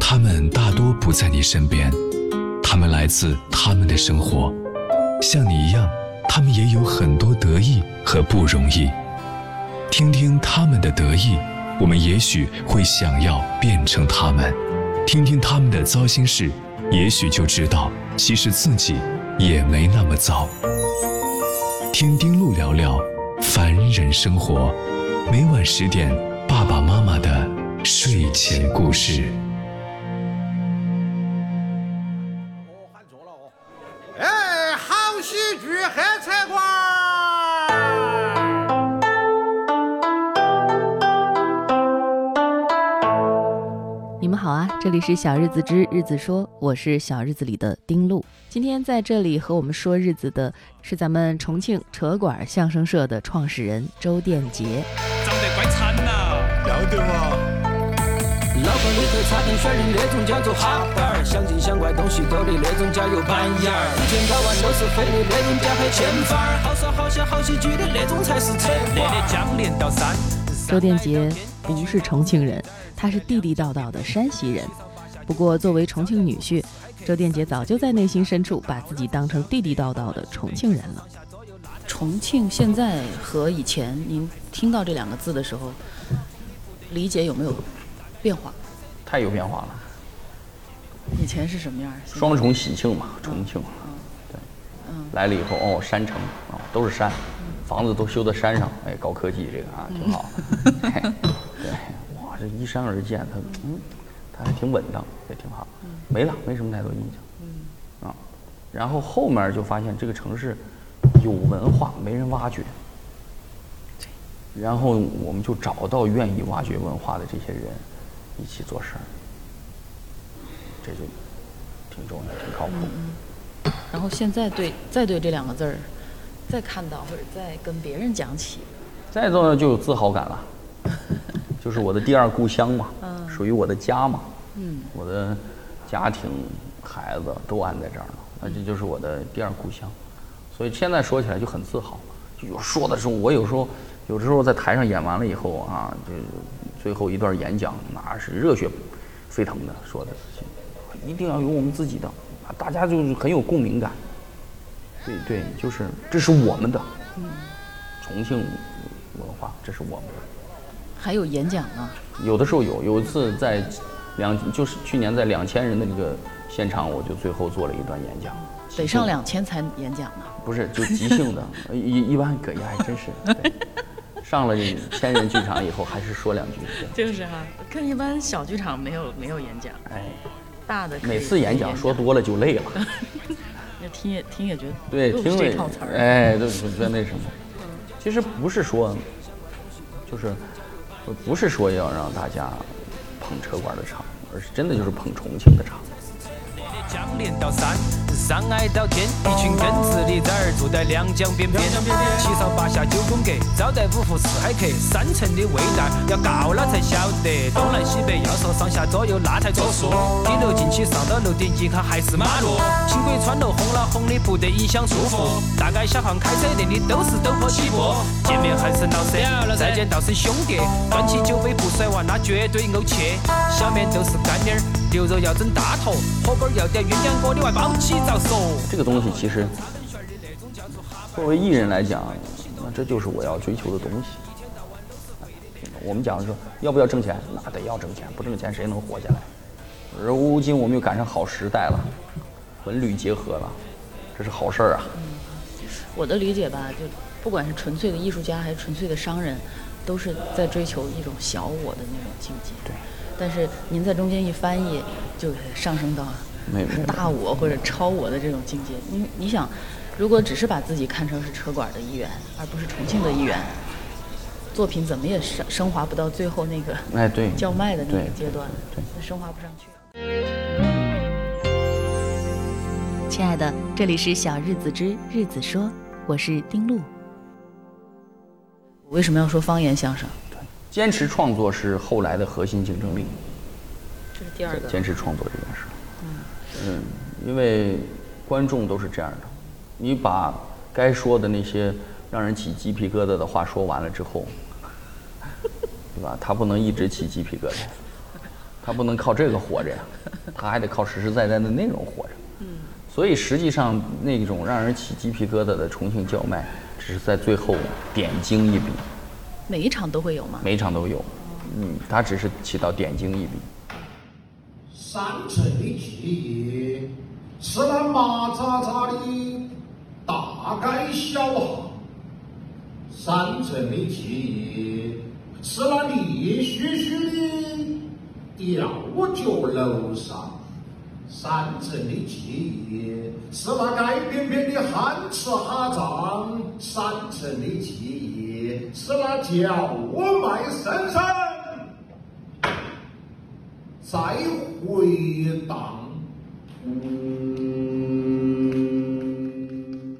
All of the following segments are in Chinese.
他们大多不在你身边，他们来自他们的生活，像你一样，他们也有很多得意和不容易。听听他们的得意，我们也许会想要变成他们；听听他们的糟心事，也许就知道，其实自己也没那么糟。听丁路聊聊凡人生活，每晚十点，爸爸妈妈的睡前故事。哎，好喜剧黑菜馆。你们好啊，这里是小日子之日子说，我是小日子里的丁路。今天在这里和我们说日子的是咱们重庆扯管相声社的创始人周殿杰。长得怪惨呐、要得嘛。脑壳里头插进水的那种叫做哈板儿，想进想怪东西多的那种叫有板眼儿，一千到万都是飞的那种叫黑钱法儿，好耍好笑好喜剧的那种才是扯那瓜的江连到山。周殿杰不是重庆人，他是地地道道的山西人。不过作为重庆女婿，周殿杰早就在内心深处把自己当成地地道道的重庆人了。重庆现在和以前，您听到这两个字的时候，理解有没有变化？太有变化了，以前是什么样？现在双重喜庆嘛，重庆，对，来了以后哦，山城啊、都是山，房子都修在山上，哎，高科技这个啊挺好，哎对，哇，这依山而建，它嗯，它还挺稳当，也挺好，没了，没什么太多印象，啊，然后后面就发现这个城市有文化，没人挖掘，然后我们就找到愿意挖掘文化的这些人，一起做事儿，这就挺重要，挺靠谱。然后现在对再对这两个字儿，再看到或者再跟别人讲起，再重要就有自豪感了，就是我的第二故乡嘛，属于我的家嘛，嗯，我的家庭、孩子都安在这儿了，那这就是我的第二故乡，所以现在说起来就很自豪。就有说的时候，我有时候有的时候在台上演完了以后啊，就最后一段演讲，那是热血沸腾的说的，一定要有我们自己的，啊大家就是很有共鸣感。对对，就是这是我们的，重庆文化，这是我们的。还有演讲呢。有的时候有，有一次在两就是去年在两千人的这个现场，我就最后做了一段演讲。得上两千才演讲呢。不是就即兴的，一一般可以还真是。对上了这千人剧场以后，还是说两句。就是哈、看一般小剧场没有没有演讲，哎，大的每次演讲说多了就累了。那听也听也觉得对，听了这套词儿。哎，对，就觉得那什么。其实不是说，就是不是说要让大家捧车管的场，而是真的就是捧重庆的场。山，山挨到天，一群耿直的崽儿住在两江边边，七上八下九宫格，招待五湖四海客，三层的味道要告了才晓得，东南西北要说上下左右那才作数。顶楼进去上到楼顶一看还是马路，轻轨穿楼轰了轰的不得影响舒服，大街小巷开车店的都是陡坡起步，见面还是老生，再见道声兄弟，端起酒杯不甩完那绝对怄气，小面都是干面儿，牛肉要整大坨，火锅要点鸳鸯锅，你外包起。这个东西其实作为艺人来讲，那这就是我要追求的东西。我们讲说要不要挣钱，那得要挣钱，不挣钱谁能活下来？如今我们又赶上好时代了，文旅结合了，这是好事儿啊。我的理解吧，就不管是纯粹的艺术家还是纯粹的商人，都是在追求一种小我的那种境界。对。但是您在中间一翻译，就上升到没没大我或者超我的这种境界。你你想，如果只是把自己看成是车馆的一员，而不是重庆的一员，作品怎么也升升华不到最后那个哎，对，叫卖的那个阶段，对那升华不上去。亲爱的，这里是小日子之日子说，我是丁路。为什么要说方言相声？坚持创作是后来的核心竞争力。这是第二个。坚持创作这件事。嗯，因为观众都是这样的，你把该说的那些让人起鸡皮疙瘩的话说完了之后，对吧？他不能一直起鸡皮疙瘩，他不能靠这个活着呀，他还得靠实实在在的内容活着。嗯，所以实际上那种让人起鸡皮疙瘩的重庆叫卖，只是在最后点睛一笔。每一场都会有吗？每一场都有，嗯，他只是起到点睛一笔。山城的记忆是那麻扎扎的大街小巷，山城的记忆是那绿须须的吊脚楼上，山城的记忆是那街边边的汉池哈藏，山城的记忆是那叫我卖声声。再回荡。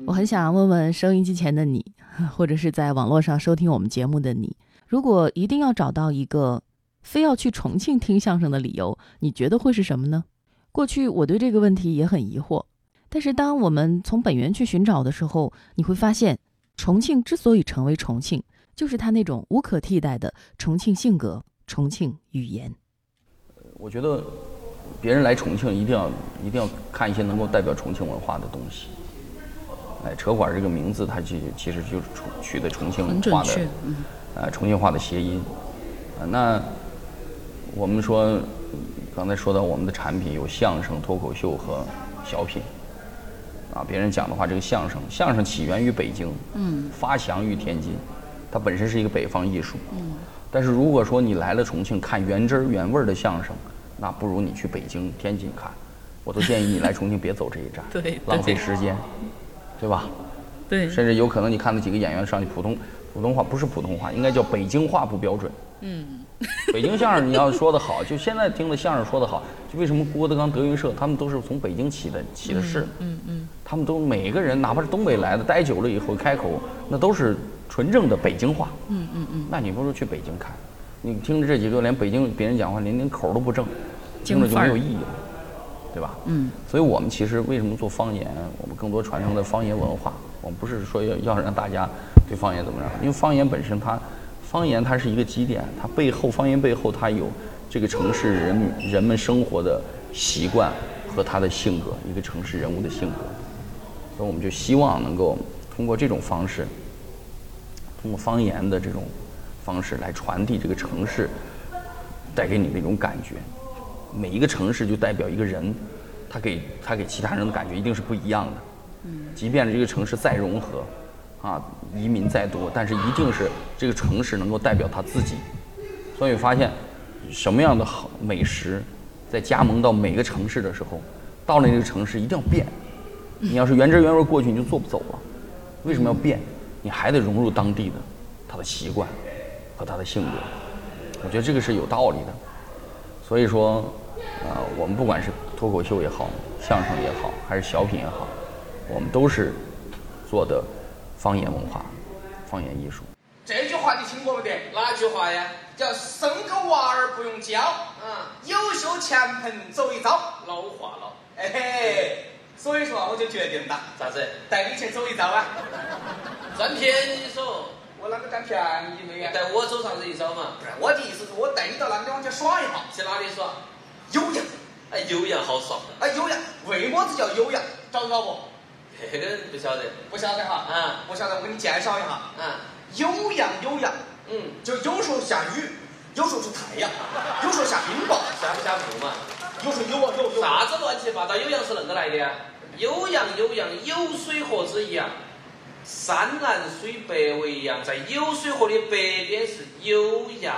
我很想问问收音机前的你，或者是在网络上收听我们节目的你，如果一定要找到一个非要去重庆听相声的理由，你觉得会是什么呢？过去我对这个问题也很疑惑，但是当我们从本源去寻找的时候，你会发现，重庆之所以成为重庆，就是它那种无可替代的重庆性格、重庆语言。我觉得，别人来重庆一定要一定要看一些能够代表重庆文化的东西。哎，车馆这个名字，它其其实就是重取的重庆话的，呃，重庆话的谐音。啊，那我们说，刚才说到我们的产品有相声、脱口秀和小品。啊，别人讲的话，这个相声，相声起源于北京，嗯，发祥于天津，它本身是一个北方艺术，嗯。但是如果说你来了重庆看原汁原味的相声，那不如你去北京、天津看。我都建议你来重庆别走这一站，对，浪费时间，对吧？对，甚至有可能你看那几个演员上去普通普通话不是普通话，应该叫北京话不标准。嗯，北京相声你要说的好，就现在听的相声说的好，就为什么郭德纲、德云社他们都是从北京起的起的势？嗯嗯，他们都每个人哪怕是东北来的，待久了以后开口那都是。纯正的北京话，嗯嗯嗯，那你不如去北京看，你听着这几个连北京别人讲话连连口都不正，听着就没有意义了，对吧？嗯，所以我们其实为什么做方言？我们更多传承的方言文化。我们不是说要要让大家对方言怎么样，因为方言本身它，方言它是一个基点，它背后方言背后它有这个城市人人们生活的习惯和他的性格，一个城市人物的性格。所以我们就希望能够通过这种方式。通过方言的这种方式来传递这个城市带给你那种感觉。每一个城市就代表一个人，他给他给其他人的感觉一定是不一样的。嗯。即便这个城市再融合，啊，移民再多，但是一定是这个城市能够代表他自己。所以发现，什么样的好美食，在加盟到每个城市的时候，到了那个城市一定要变。你要是原汁原味过去，你就做不走了。为什么要变？你还得融入当地的他的习惯和他的性格，我觉得这个是有道理的。所以说，呃，我们不管是脱口秀也好，相声也好，还是小品也好，我们都是做的方言文化、方言艺术。这句话你听过没得？哪句话呀？叫“生个娃儿不用教”，嗯，优秀前盆走一遭。老话了。哎嘿。所以说啊，我就决定了，啥子？带你去走一遭啊！占便宜说，我啷个占便宜没呀？带我走上这一遭嘛？不是，我的意思是我带你到那个地方去耍一下。去哪里耍？酉阳。哎，酉阳好耍。哎，酉阳，为么子叫酉阳？找到不？这个不晓得。不晓得哈？嗯。不晓得，我给你介绍一下。嗯。酉阳，酉阳。嗯。就有时候下雨，有时候出太阳，有时候下冰雹。下不下雨嘛？有时候有啊，有有。啥子乱七八糟？酉阳是恁个来的？酉阳，酉阳，有水河之一啊！山南水北为阳，在酉水河的北边是酉阳。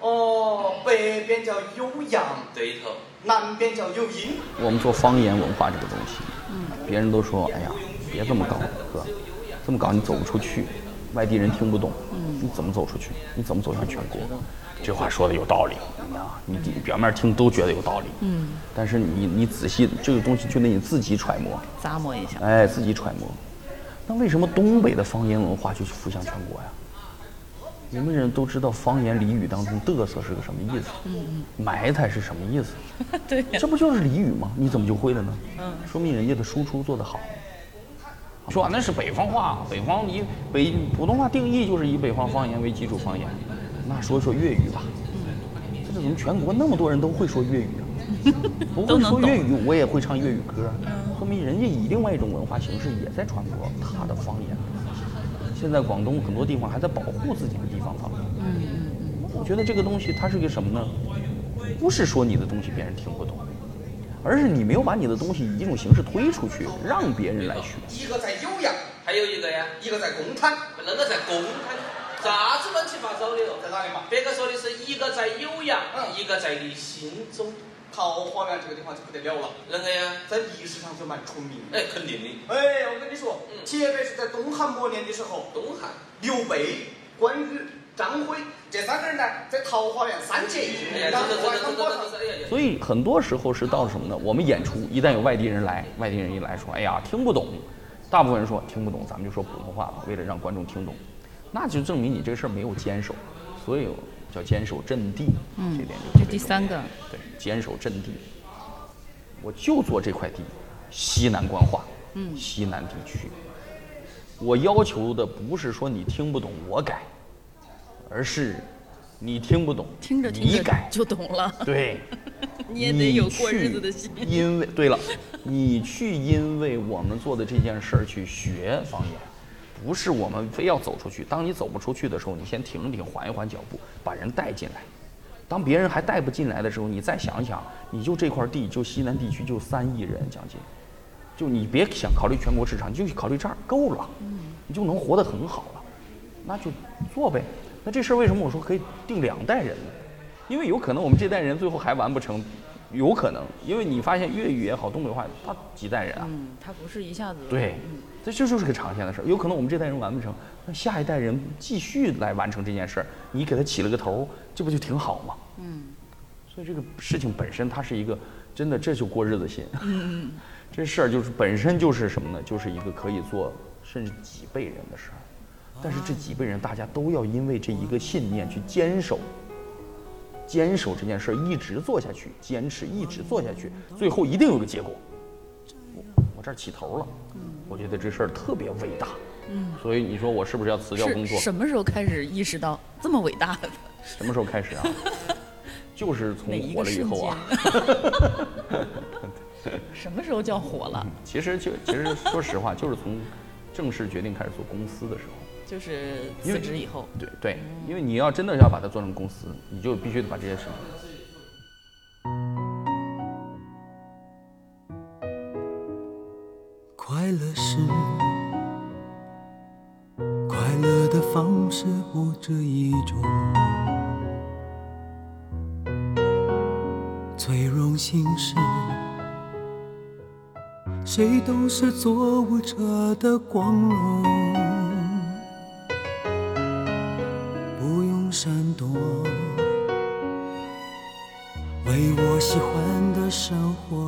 哦，北边叫酉阳，对头。南边叫酉阴。我们做方言文化这个东西，嗯，别人都说，哎呀，别这么搞，哥，这么搞你走不出去，外地人听不懂，嗯，你怎么走出去？你怎么走向全国？这话说的有道理。啊，你表面听都觉得有道理，嗯，但是你你仔细这个东西就得你自己揣摩，咂摸一下，哎，自己揣摩。那为什么东北的方言文化就浮向全国呀？你们人都知道方言俚语当中嘚瑟是个什么意思，埋汰是什么意思？对，这不就是俚语吗？你怎么就会了呢？嗯，说明人家的输出做得好。说那是北方话，北方以北普通话定义就是以北方方言为基础方言，那说说粤语吧。这怎么全国那么多人都会说粤语啊？不会说粤语，我也会唱粤语歌，说明人家以另外一种文化形式也在传播他的方言。现在广东很多地方还在保护自己的地方方言。嗯嗯嗯。我觉得这个东西它是个什么呢？不是说你的东西别人听不懂，而是你没有把你的东西以一种形式推出去，让别人来学。一个在酉阳，还有一个呀，一个在公滩，那个在公滩，啥子乱七八糟的哦？在哪里嘛？别个说的是一个在酉阳，一个在你心中。桃花源这个地方就不得了了，啷个呀？在历史上就蛮出名。哎，肯定的。哎，我跟你说，特别是在东汉末年的时候，东汉刘备、关羽、张飞这三个人呢，在桃花源三结义。所以很多时候是到什么呢？我们演出一旦有外地人来，外地人一来说，哎呀，听不懂。大部分人说听不懂，咱们就说普通话吧，为了让观众听懂，那就证明你这个事儿没有坚守。所以。叫坚守阵地，这点就第三个。对，坚守阵地，我就做这块地，西南官话，嗯，西南地区。我要求的不是说你听不懂我改，而是你听不懂，听着听着就懂了。对，你也得有过日子的心。因为对了，你去因为我们做的这件事儿去学方言。不是我们非要走出去。当你走不出去的时候，你先停一停，缓一缓脚步，把人带进来。当别人还带不进来的时候，你再想想，你就这块地，就西南地区就三亿人将近，就你别想考虑全国市场，你就考虑这儿够了，你就能活得很好了，那就做呗。那这事儿为什么我说可以定两代人呢？因为有可能我们这代人最后还完不成，有可能，因为你发现粤语也好，东北话，它几代人啊？嗯，它不是一下子。对。这这就是个长线的事儿，有可能我们这代人完不成，那下一代人继续来完成这件事儿，你给他起了个头，这不就挺好吗？嗯，所以这个事情本身它是一个真的，这就过日子心。嗯这事儿就是本身就是什么呢？就是一个可以做甚至几辈人的事儿，但是这几辈人大家都要因为这一个信念去坚守，坚守这件事儿一直做下去，坚持一直做下去，最后一定有个结果。我我这儿起头了。我觉得这事儿特别伟大，嗯，所以你说我是不是要辞掉工作？什么时候开始意识到这么伟大的？什么时候开始啊？就是从火了以后啊。什么时候叫火了？其实就其实说实话，就是从正式决定开始做公司的时候。就是辞职以后。对对，因为你要真的要把它做成公司，你就必须得把这些事情。快乐是快乐的方式，不止一种。最荣幸是，谁都是做舞者的光荣，不用闪躲，为我喜欢的生活而活。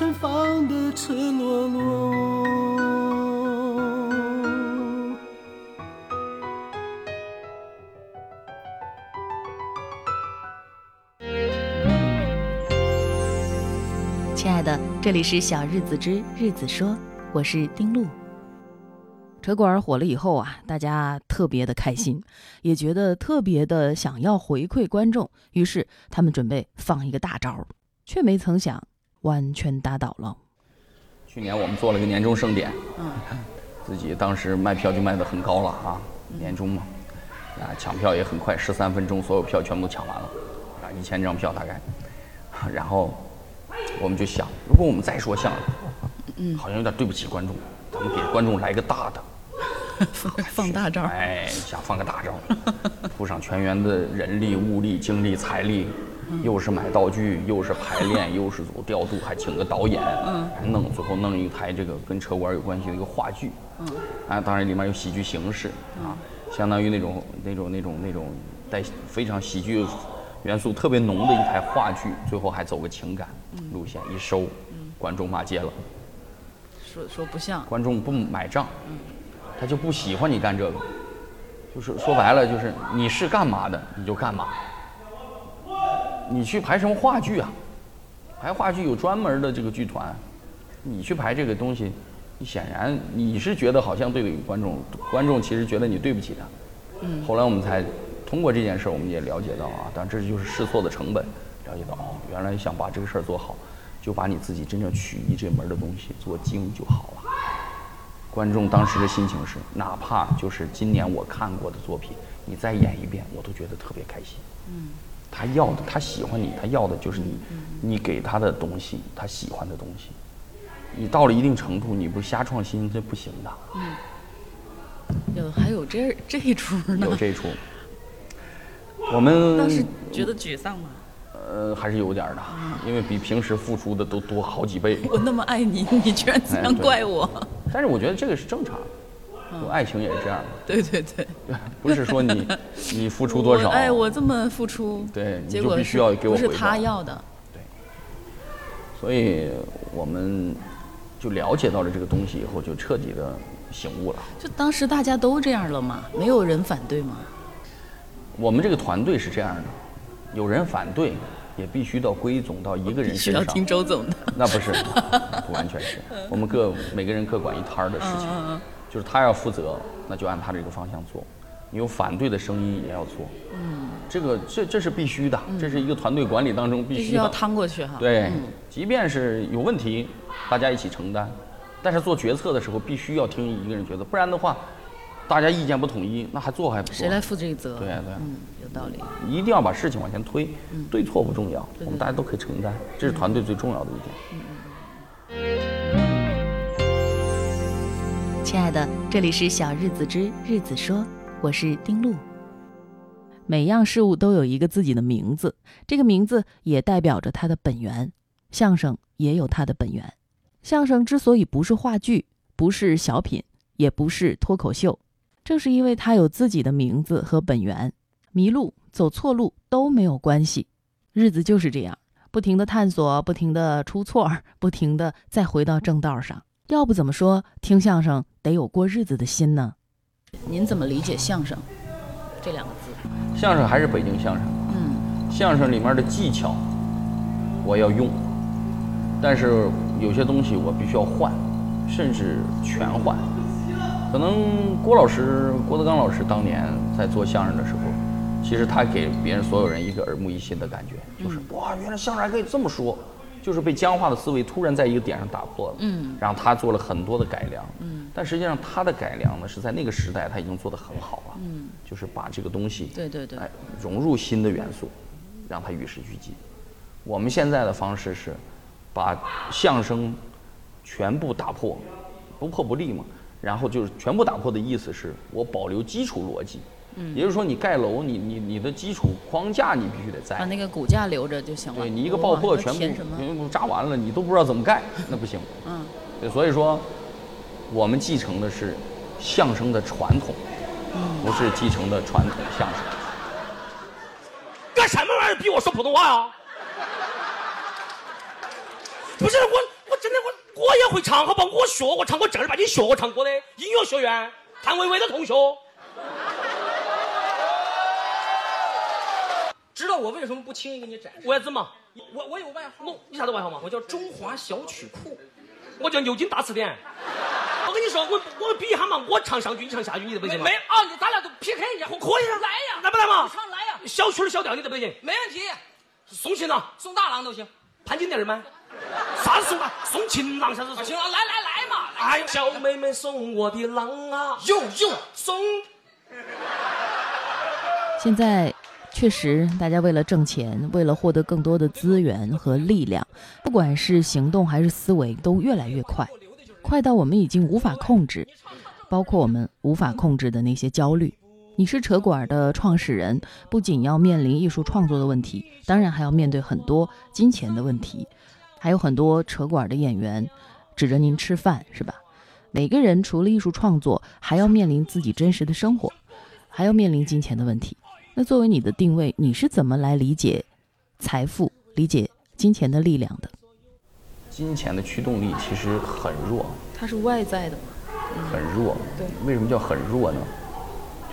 盛放的赤裸裸。亲爱的这里是小日子之日子说，我是丁璐。车管火了以后啊，大家特别的开心，也觉得特别的想要回馈观众，于是他们准备放一个大招，却没曾想完全打倒了。去年我们做了个年终盛典，嗯，自己当时卖票就卖得很高了啊，年终嘛，啊，抢票也很快，十三分钟所有票全部都抢完了，啊，一千张票大概，然后。我们就想，如果我们再说相声，嗯，好像有点对不起观众，咱们给观众来个大的，放大招，哎，想放个大招，铺上全员的人力、物力、精力、财力，又是买道具，又是排练，又是组调度，还请个导演，嗯，还弄最后弄一台这个跟车管有关系的一个话剧，嗯，啊，当然里面有喜剧形式啊，相当于那种那种那种那种带非常喜剧元素特别浓的一台话剧，最后还走个情感路线，一收，观众骂街了。说说不像，观众不买账，他就不喜欢你干这个，就是说白了就是你是干嘛的你就干嘛，你去排什么话剧啊？排话剧有专门的这个剧团，你去排这个东西，你显然你是觉得好像对观众，观众其实觉得你对不起他。嗯。后来我们才通过这件事我们也了解到啊，但这就是试错的成本，了解到哦，原来想把这个事儿做好。就把你自己真正曲艺这门的东西做精就好了。观众当时的心情是，哪怕就是今年我看过的作品，你再演一遍，我都觉得特别开心。嗯，他要的，他喜欢你，他要的就是你，你给他的东西，他喜欢的东西。你到了一定程度，你不瞎创新，这不行的。嗯，有还有这这一出呢？有这一出。我们当时觉得沮丧吗？呃，还是有点的，因为比平时付出的都多好几倍。我那么爱你，你居然这样怪我。但是我觉得这个是正常，爱情也是这样的。对对对，不是说你 你付出多少，哎，我这么付出，对，你就必须要给我回报。不是他要的。对。所以我们就了解到了这个东西以后，就彻底的醒悟了。就当时大家都这样了吗？没有人反对吗？我们这个团队是这样的，有人反对。也必须到归总到一个人身上。需要听周总的。那不是，不完全是。我们各每个人各管一摊儿的事情，就是他要负责，那就按他这个方向做。你有反对的声音也要做。嗯。这个这这是必须的，这是一个团队管理当中必须要趟过去哈。对，即便是有问题，大家一起承担，但是做决策的时候必须要听一个人决策，不然的话。大家意见不统一，那还做还不做？谁来负这个责？对对，嗯，有道理。一定要把事情往前推，对错不重要，我们大家都可以承担，这是团队最重要的一点。嗯亲爱的，这里是小日子之日子说，我是丁璐。每样事物都有一个自己的名字，这个名字也代表着它的本源。相声也有它的本源，相声之所以不是话剧，不是小品，也不是脱口秀。正是因为他有自己的名字和本源，迷路、走错路都没有关系。日子就是这样，不停的探索，不停的出错，不停的再回到正道上。要不怎么说听相声得有过日子的心呢？您怎么理解相声这两个字？相声还是北京相声。嗯，相声里面的技巧我要用，但是有些东西我必须要换，甚至全换。可能郭老师郭德纲老师当年在做相声的时候，其实他给别人所有人一个耳目一新的感觉，就是哇，原来相声还可以这么说，就是被僵化的思维突然在一个点上打破了。嗯，然后他做了很多的改良。嗯，但实际上他的改良呢，是在那个时代他已经做得很好了。嗯，就是把这个东西对对对，哎，融入新的元素，让它与时俱进。我们现在的方式是，把相声全部打破，不破不立嘛。然后就是全部打破的意思是我保留基础逻辑，嗯，也就是说你盖楼，你你你的基础框架你必须得在，把那个骨架留着就行了。对你一个爆破全部全部炸完了，你都不知道怎么盖，那不行。嗯，对，所以说我们继承的是相声的传统，不是继承的传统相声。干什么玩意儿逼我说普通话啊？不是我。我我也会唱，好不好？我学过唱，我正儿八经学过唱歌的，音乐学院谭维维的同学。知道我为什么不轻易给你展示？为什么？我我有外号。我你啥子外号吗？我叫中华小曲库，我叫牛津大词典。我跟你说，我我比一下嘛，我唱上句，你唱下句，你得不行？没啊，咱俩都 PK 一下，可以啊，来呀，来不来嘛？唱来呀，小曲儿小调，你得不行？没问题。送行呢？送大郎都行。潘金莲吗？啥送啊？送情郎，啥子送？情郎，来来来嘛！哎，小妹妹送我的郎啊！有有送。现在确实，大家为了挣钱，为了获得更多的资源和力量，不管是行动还是思维，都越来越快，快到我们已经无法控制。包括我们无法控制的那些焦虑。你是扯馆的创始人，不仅要面临艺术创作的问题，当然还要面对很多金钱的问题。还有很多扯馆的演员指着您吃饭，是吧？每个人除了艺术创作，还要面临自己真实的生活，还要面临金钱的问题。那作为你的定位，你是怎么来理解财富、理解金钱的力量的？金钱的驱动力其实很弱，它是外在的嘛，很弱。对，为什么叫很弱呢？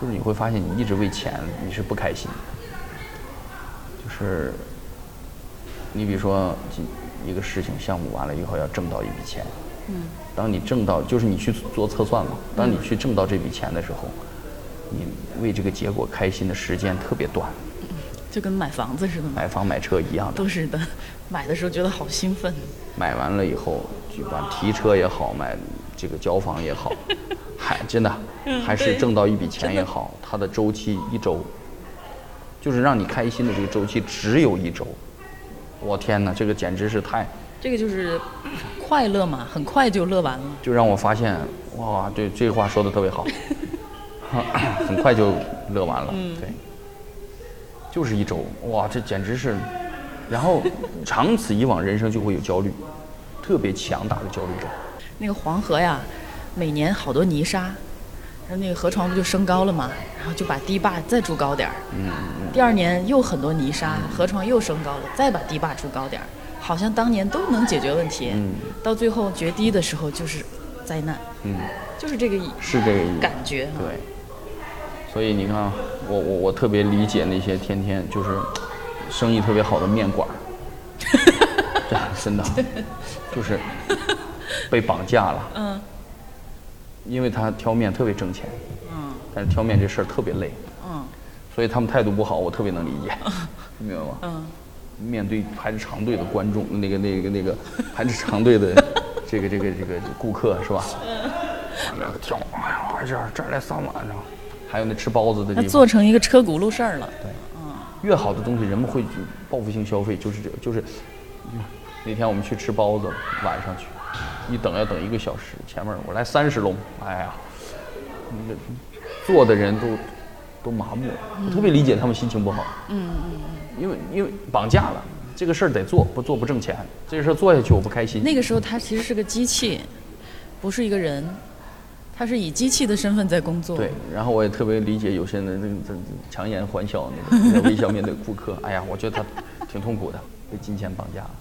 就是你会发现，你一直为钱，你是不开心。就是你比如说，一个事情项目完了以后要挣到一笔钱，嗯，当你挣到，就是你去做测算嘛，当你去挣到这笔钱的时候，你为这个结果开心的时间特别短，就跟买房子似的，买房买车一样的，都是的。买的时候觉得好兴奋，买完了以后，就把提车也好，买这个交房也好。还真的，还是挣到一笔钱也好，它的周期一周，就是让你开心的这个周期只有一周。我天哪，这个简直是太……这个就是快乐嘛，很快就乐完了。就让我发现，哇，对，这话说的特别好，很快就乐完了。对，就是一周，哇，这简直是，然后长此以往，人生就会有焦虑，特别强大的焦虑症。那个黄河呀。每年好多泥沙，那个河床不就升高了吗？然后就把堤坝再筑高点儿。嗯第二年又很多泥沙，河床又升高了，再把堤坝筑高点儿，好像当年都能解决问题。嗯。到最后决堤的时候就是灾难。嗯。就是这个意。是这个意。感觉。对。所以你看，我我我特别理解那些天天就是生意特别好的面馆儿。真的，就是被绑架了。嗯。因为他挑面特别挣钱，嗯，但是挑面这事儿特别累，嗯，所以他们态度不好，我特别能理解，明白吗？嗯，面对排着长队的观众，那个那个那个排着长队的 这个这个这个顾客是吧？嗯，那个挑，哎呀，这儿这儿来三碗呢，还有那吃包子的地方，做成一个车轱辘事儿了。对，嗯，越好的东西人们会报复性消费，就是这就是，那天我们去吃包子，晚上去。一等要等一个小时，前面我来三十笼，哎呀，那个坐的人都都麻木了，我特别理解他们心情不好。嗯嗯嗯。因为因为绑架了，这个事儿得做，不做不挣钱。这个事儿做下去我不开心。那个时候他其实是个机器，不是一个人，他是以机器的身份在工作。对，然后我也特别理解有些人那个强颜欢笑那个微笑面对顾客。哎呀，我觉得他挺痛苦的，被金钱绑架了，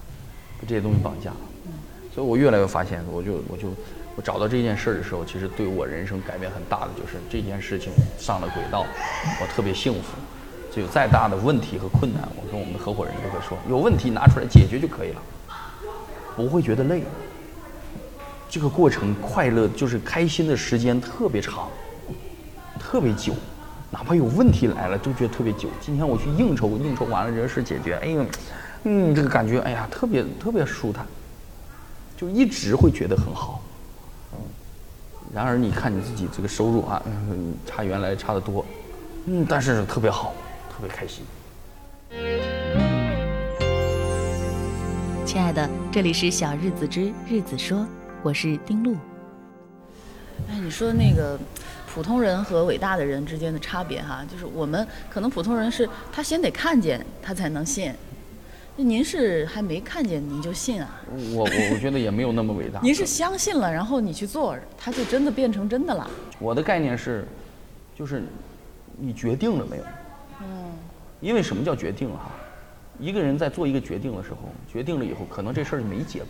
被这些东西绑架。所以我越来越发现，我就我就我找到这件事儿的时候，其实对我人生改变很大的就是这件事情上了轨道，我特别幸福。就有再大的问题和困难，我跟我们的合伙人都会说，有问题拿出来解决就可以了，不会觉得累。这个过程快乐就是开心的时间特别长，特别久，哪怕有问题来了都觉得特别久。今天我去应酬，应酬完了这事解决，哎呦，嗯，这个感觉哎呀特别特别舒坦。就一直会觉得很好，嗯，然而你看你自己这个收入啊，嗯，差原来差得多，嗯，但是特别好，特别开心。亲爱的，这里是小日子之日子说，我是丁璐。哎，你说那个普通人和伟大的人之间的差别哈，就是我们可能普通人是他先得看见他才能信。您是还没看见您就信啊？我我我觉得也没有那么伟大。您是相信了，然后你去做，它就真的变成真的了。我的概念是，就是你决定了没有？嗯。因为什么叫决定哈？一个人在做一个决定的时候，决定了以后，可能这事儿就没结果，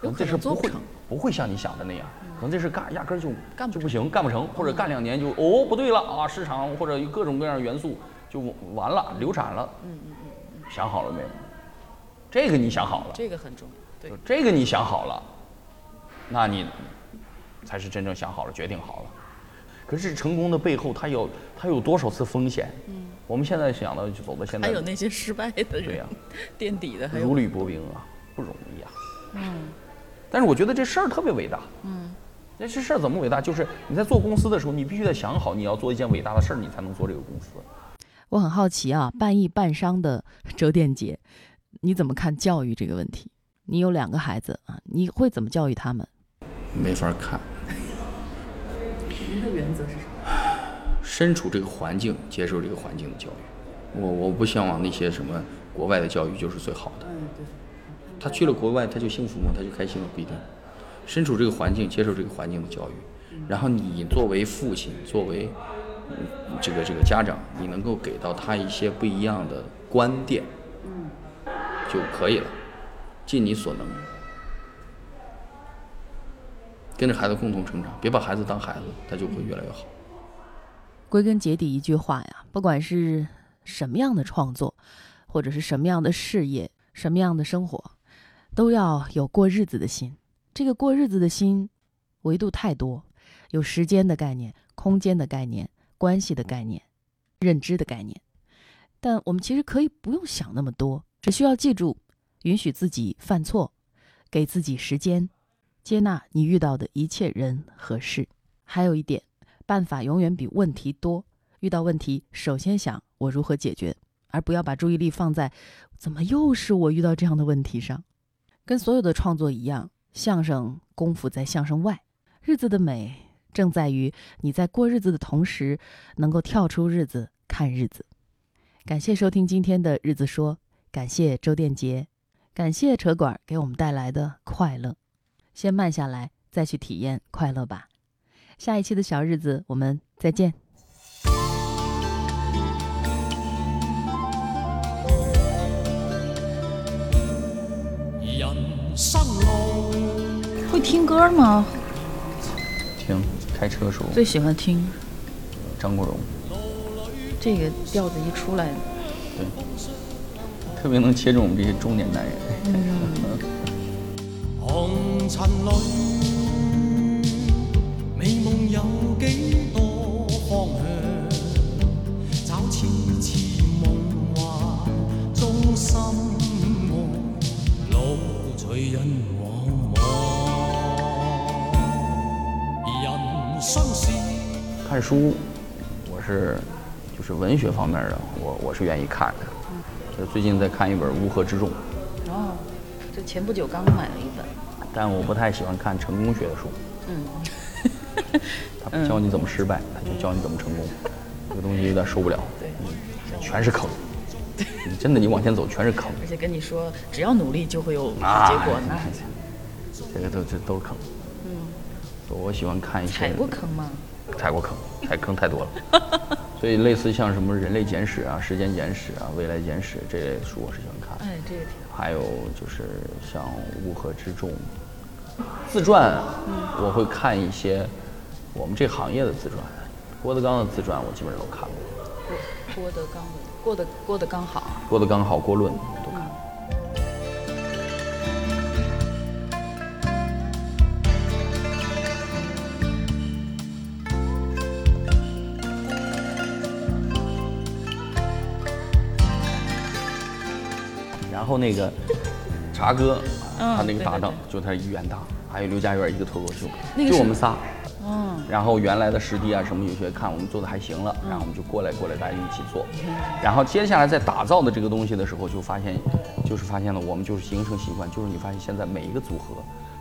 可能这事不会不会像你想的那样，可能这事干压根儿就干就不行，干不成，或者干两年就哦不对了啊，市场或者各种各样的元素就完了，流产了。嗯嗯嗯嗯。想好了没有？这个你想好了，这个很重要。对，这个你想好了，那你才是真正想好了、决定好了。可是成功的背后，它有它有多少次风险？嗯，我们现在想到就走到现在，还有那些失败的人，对呀，垫底的，还有如履薄冰啊，不容易啊。嗯，但是我觉得这事儿特别伟大。嗯，那这事儿怎么伟大？就是你在做公司的时候，你必须得想好你要做一件伟大的事儿，你才能做这个公司。我很好奇啊，半艺半商的周电姐。你怎么看教育这个问题？你有两个孩子啊，你会怎么教育他们？没法看，您的原则是什么？身处这个环境，接受这个环境的教育。我我不向往那些什么国外的教育就是最好的。嗯，对。他去了国外，他就幸福吗？他就开心吗？不一定。身处这个环境，接受这个环境的教育，然后你作为父亲，作为这个这个家长，你能够给到他一些不一样的观点，嗯，就可以了，尽你所能，跟着孩子共同成长，别把孩子当孩子，他就会越来越好。归根结底一句话呀，不管是什么样的创作，或者是什么样的事业，什么样的生活，都要有过日子的心。这个过日子的心，维度太多，有时间的概念、空间的概念、关系的概念、认知的概念。但我们其实可以不用想那么多，只需要记住，允许自己犯错，给自己时间，接纳你遇到的一切人和事。还有一点，办法永远比问题多。遇到问题，首先想我如何解决，而不要把注意力放在怎么又是我遇到这样的问题上。跟所有的创作一样。相声功夫在相声外，日子的美正在于你在过日子的同时，能够跳出日子看日子。感谢收听今天的日子说，感谢周电杰，感谢车管给我们带来的快乐。先慢下来，再去体验快乐吧。下一期的小日子，我们再见。人生路。会听歌吗？听，开车的时候。最喜欢听张国荣。这个调子一出来，对，特别能切中我们这些中年男人。红尘里，美梦有几多方向？找痴痴梦幻中心爱，路随人往往。人生是。看书，我是就是文学方面的，我我是愿意看的。就最近在看一本《乌合之众》。哦，这前不久刚买了一本。但我不太喜欢看成功学的书。嗯。他不教你怎么失败，他就教你怎么成功。这个东西有点受不了。对。全是坑。你真的，你往前走全是坑。而且跟你说，只要努力就会有结果呢。这个都这都是坑。嗯。我喜欢看一些。踩过坑吗？踩过坑，踩坑太多了，所以类似像什么《人类简史》啊、《时间简史》啊、《未来简史》这类书，我是喜欢看。哎，这个挺。还有就是像《乌合之众》自传，我会看一些我们这行业的自传。郭德纲的自传我基本上都看过。郭郭德纲的，郭德郭德纲好。郭德纲好，郭论后那个茶哥，他那个搭档就他一元大，还有刘家园一个脱口秀，就我们仨。嗯。然后原来的师弟啊什么有些看我们做的还行了，然后我们就过来过来大家一起做。然后接下来在打造的这个东西的时候，就发现，就是发现了我们就是形成习惯，就是你发现现在每一个组合，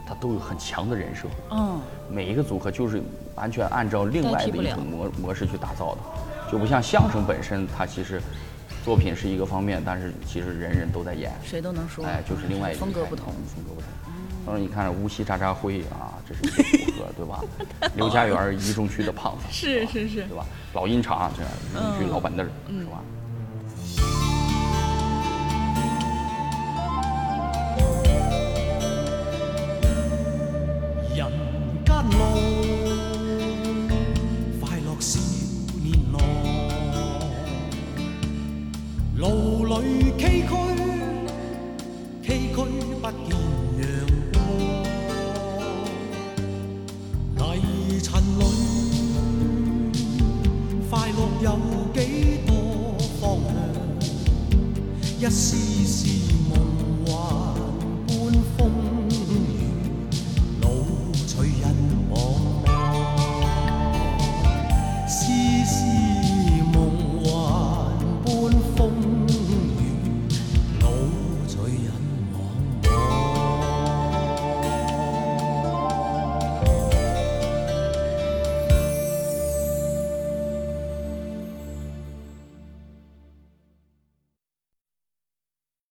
它都有很强的人设。嗯。每一个组合就是完全按照另外的一种模模式去打造的，就不像相声本身，它其实。作品是一个方面，但是其实人人都在演，谁都能说，哎，就是另外一个风格不同，风格不同。当时你看无锡渣渣辉啊，这是一个组合，对吧？刘家园一中区的胖子，是是是，对吧？老鹰茶这一中区老板凳，是吧？